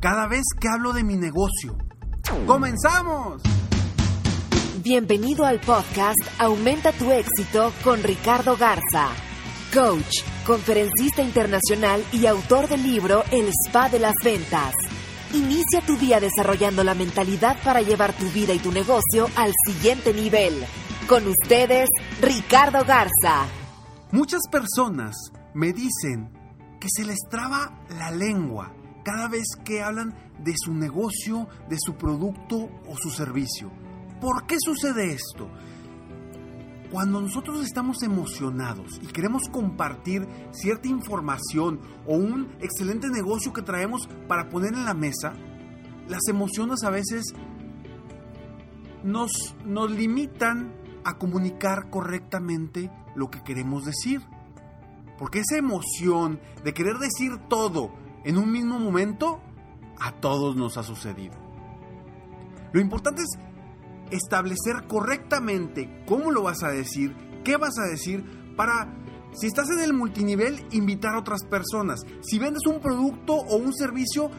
cada vez que hablo de mi negocio. ¡Comenzamos! Bienvenido al podcast Aumenta tu éxito con Ricardo Garza, coach, conferencista internacional y autor del libro El Spa de las Ventas. Inicia tu día desarrollando la mentalidad para llevar tu vida y tu negocio al siguiente nivel. Con ustedes, Ricardo Garza. Muchas personas me dicen que se les traba la lengua cada vez que hablan de su negocio, de su producto o su servicio. ¿Por qué sucede esto? Cuando nosotros estamos emocionados y queremos compartir cierta información o un excelente negocio que traemos para poner en la mesa, las emociones a veces nos, nos limitan a comunicar correctamente lo que queremos decir. Porque esa emoción de querer decir todo en un mismo momento, a todos nos ha sucedido. Lo importante es establecer correctamente cómo lo vas a decir, qué vas a decir, para, si estás en el multinivel, invitar a otras personas. Si vendes un producto o un servicio,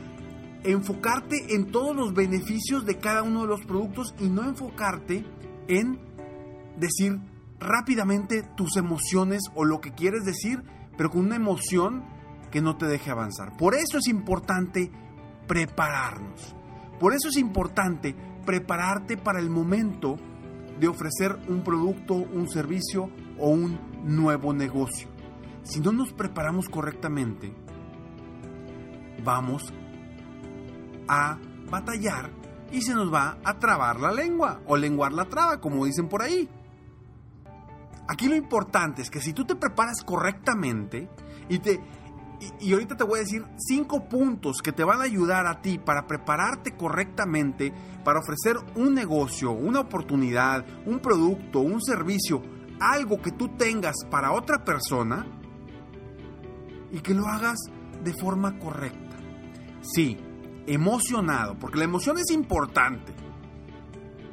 enfocarte en todos los beneficios de cada uno de los productos y no enfocarte en decir rápidamente tus emociones o lo que quieres decir, pero con una emoción que no te deje avanzar. Por eso es importante prepararnos. Por eso es importante prepararte para el momento de ofrecer un producto, un servicio o un nuevo negocio. Si no nos preparamos correctamente, vamos a batallar y se nos va a trabar la lengua o lenguar la traba, como dicen por ahí. Aquí lo importante es que si tú te preparas correctamente y te y, ahorita te voy a decir cinco puntos que te van a ayudar a ti para prepararte correctamente para ofrecer un negocio, una oportunidad, un producto, un servicio, algo que tú tengas para otra persona y que lo hagas de forma correcta. Sí, emocionado, porque la emoción es importante.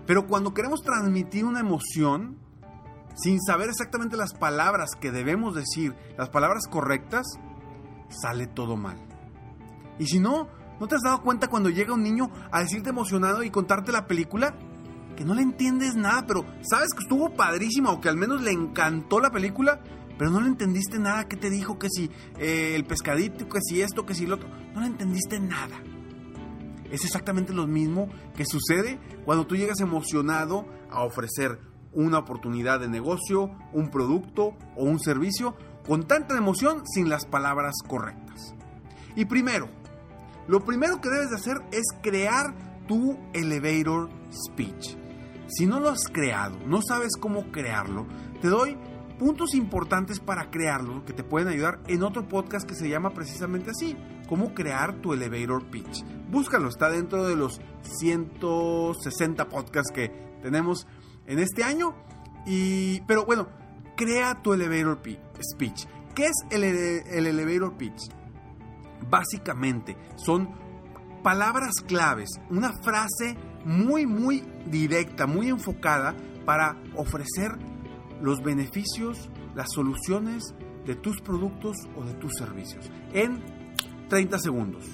Pero cuando queremos transmitir una emoción, sin saber exactamente las palabras que debemos decir, las palabras correctas, sale todo mal. Y si no, ¿no te has dado cuenta cuando llega un niño a decirte emocionado y contarte la película? Que no le entiendes nada, pero sabes que estuvo padrísima o que al menos le encantó la película, pero no le entendiste nada. ¿Qué te dijo? Que si eh, el pescadito, que si esto, que si lo otro. No le entendiste nada. Es exactamente lo mismo que sucede cuando tú llegas emocionado a ofrecer una oportunidad de negocio, un producto o un servicio con tanta emoción sin las palabras correctas. Y primero, lo primero que debes de hacer es crear tu elevator speech. Si no lo has creado, no sabes cómo crearlo, te doy puntos importantes para crearlo que te pueden ayudar en otro podcast que se llama precisamente así, cómo crear tu elevator pitch. Búscalo, está dentro de los 160 podcasts que tenemos en este año. Y, pero bueno, crea tu elevator speech. ¿Qué es el, el elevator pitch? Básicamente son palabras claves, una frase muy, muy directa, muy enfocada para ofrecer los beneficios, las soluciones de tus productos o de tus servicios en 30 segundos.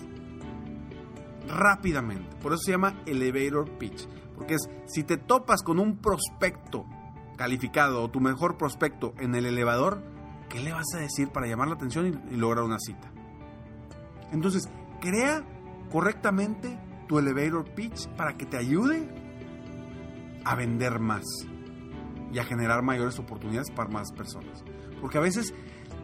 Rápidamente. Por eso se llama elevator pitch. Porque es si te topas con un prospecto calificado o tu mejor prospecto en el elevador, ¿qué le vas a decir para llamar la atención y, lograr una cita? Entonces, Crea correctamente tu elevator pitch para que te ayude a vender más y a generar mayores oportunidades para más personas. Porque a veces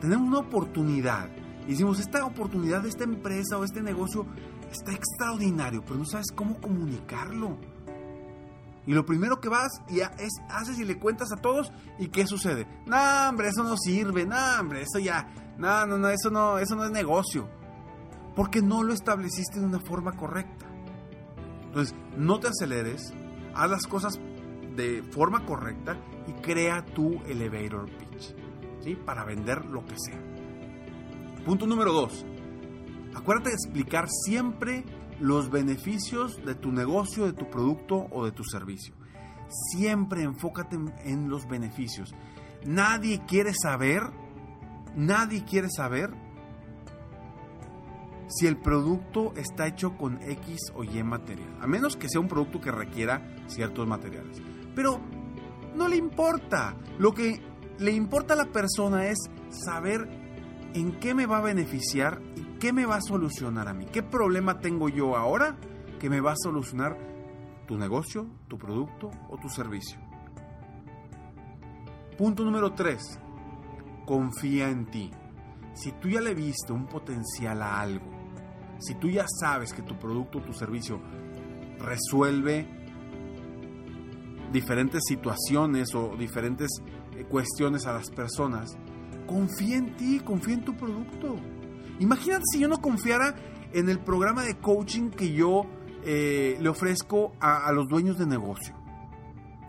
tenemos una oportunidad y decimos, esta oportunidad de esta empresa o este negocio está extraordinario, pero no sabes cómo comunicarlo. Y lo primero que vas y es, haces y le cuentas a todos y ¿qué sucede? No, hombre, eso no sirve, no, hombre, eso ya, no, no, no, eso no, eso no es negocio. Porque no lo estableciste de una forma correcta. Entonces, no te aceleres, haz las cosas de forma correcta y crea tu elevator pitch, ¿sí? Para vender lo que sea. Punto número dos. Acuérdate de explicar siempre los beneficios de tu negocio, de tu producto o de tu servicio. Siempre enfócate en los beneficios. Nadie quiere saber, nadie quiere saber si el producto está hecho con X o Y material, a menos que sea un producto que requiera ciertos materiales. Pero no le importa, lo que le importa a la persona es saber en qué me va a beneficiar y qué me va a solucionar a mí. ¿Qué problema tengo yo ahora que me va a solucionar tu negocio, tu producto o tu servicio? Punto número 3. Confía en ti. Si tú ya le viste un potencial a algo, si tú ya sabes que tu producto o tu servicio resuelve diferentes situaciones o diferentes eh, cuestiones a las personas, confía en ti, confía en tu producto. Imagínate si yo no confiara en el programa de coaching que yo eh, le ofrezco a, a, los dueños de negocio.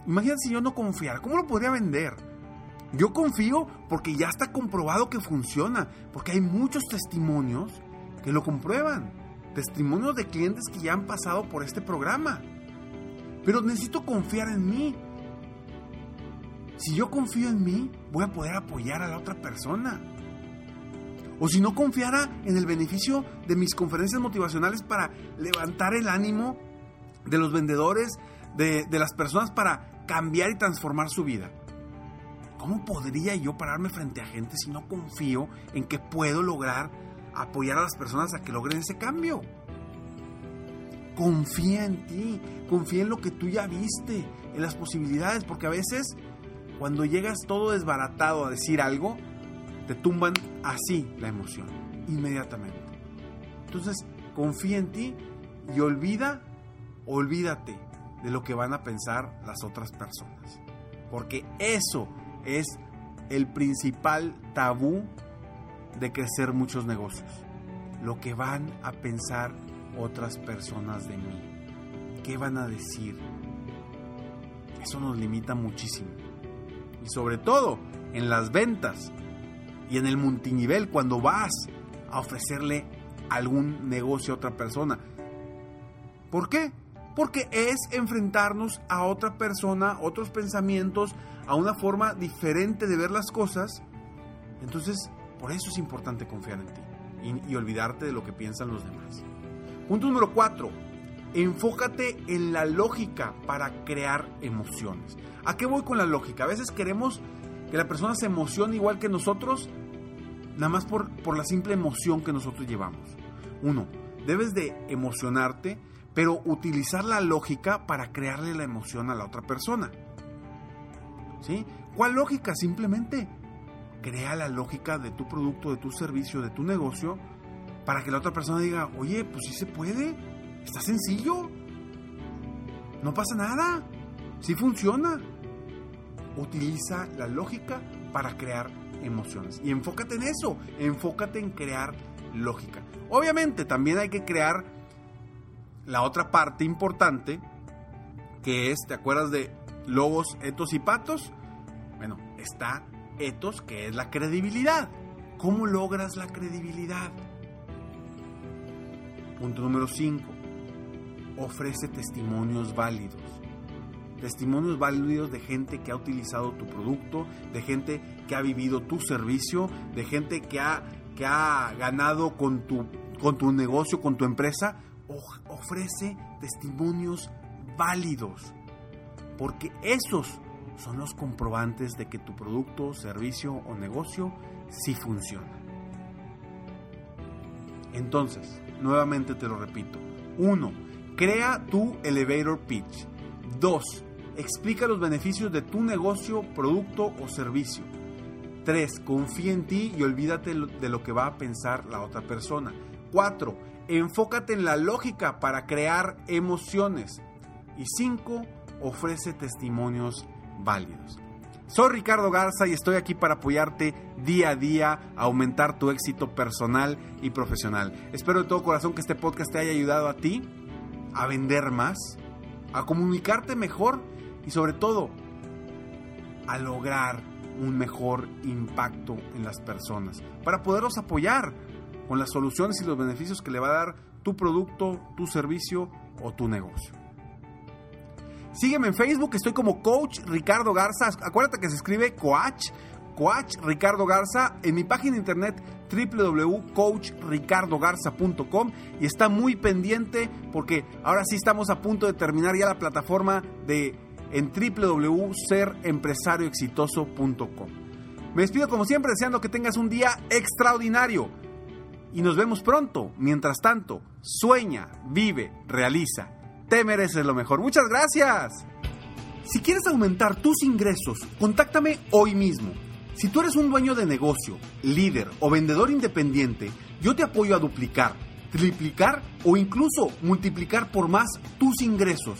Imagínate si yo no confiara, ¿cómo lo podría vender? Yo confío porque ya está comprobado que funciona, porque hay muchos testimonios que lo comprueban, testimonios de clientes que ya han pasado por este programa. Pero necesito confiar en mí, si yo confío en mí, voy a poder apoyar a la otra persona. O si no confiara en el beneficio de mis conferencias motivacionales para levantar el ánimo de los vendedores, de, de las personas para cambiar y transformar su vida. ¿Cómo podría yo pararme frente a gente si no confío en que puedo lograr apoyar a las personas a que logren ese cambio? Confía en ti, confía en lo que tú ya viste, en las posibilidades, porque a veces cuando llegas todo desbaratado a decir algo, te tumban así la emoción, inmediatamente. Entonces, confía en ti y olvida, olvídate de lo que van a pensar las otras personas. Porque eso es el principal tabú de crecer muchos negocios. Lo que van a pensar otras personas de mí. ¿Qué van a decir? Eso nos limita muchísimo y sobre todo en las ventas y en el multinivel cuando vas a ofrecerle algún negocio a otra persona. ¿Por qué? Porque es enfrentarnos a otra persona, otros pensamientos, a una forma diferente de ver las cosas. Entonces, por eso es importante confiar en ti y, olvidarte de lo que piensan los demás. Punto número 4 Enfócate en la lógica para crear emociones. ¿A qué voy con la lógica? A veces queremos que la persona se emocione igual que nosotros, nada más por, por la simple emoción que nosotros llevamos. Uno, debes de emocionarte, pero utilizar la lógica para crearle la emoción a la otra persona. ¿Sí? ¿Cuál lógica? Simplemente crea la lógica de tu producto, de tu servicio, de tu negocio, para que la otra persona diga, oye, pues sí se puede Está sencillo. No pasa nada. Sí funciona. Utiliza la lógica para crear emociones. Y enfócate en eso. Enfócate en crear lógica. Obviamente también hay que crear la otra parte importante que es, ¿te acuerdas de logos, etos y patos? Bueno, está etos que es la credibilidad. ¿Cómo logras la credibilidad? Punto número 5 ofrece testimonios válidos. Testimonios válidos de gente que ha utilizado tu producto, de gente que ha vivido tu servicio, de gente que ha, que ha ganado con tu, con tu negocio, con tu empresa. ofrece testimonios válidos. Porque esos son los comprobantes de que tu producto, servicio o negocio sí funciona. Entonces, Nuevamente te lo repito. 1. Crea tu elevator pitch. 2. Explica los beneficios de tu negocio, producto o servicio. 3. Confía en ti y olvídate de lo que va a pensar la otra persona. 4. Enfócate en la lógica para crear emociones. Y 5. Ofrece testimonios válidos. Soy Ricardo Garza y estoy aquí para apoyarte día a día a aumentar tu éxito personal y profesional. Espero de todo corazón que este podcast te haya ayudado a ti a vender más, a comunicarte mejor y sobre todo a lograr un mejor impacto en las personas para poderlos apoyar con las soluciones y los beneficios que le va a dar tu producto, tu servicio o tu negocio. Sígueme en Facebook, estoy como Coach Ricardo Garza. Acuérdate que se escribe Coach, Coach Ricardo Garza en mi página de internet www.coachricardogarza.com y está muy pendiente porque ahora sí estamos a punto de terminar ya la plataforma de en www.serempresarioexitoso.com. Me despido como siempre deseando que tengas un día extraordinario y nos vemos pronto. Mientras tanto, sueña, vive, realiza. Te mereces lo mejor. Muchas gracias. Si quieres aumentar tus ingresos, contáctame hoy mismo. Si tú eres un dueño de negocio, líder o vendedor independiente, yo te apoyo a duplicar, triplicar o incluso multiplicar por más tus ingresos.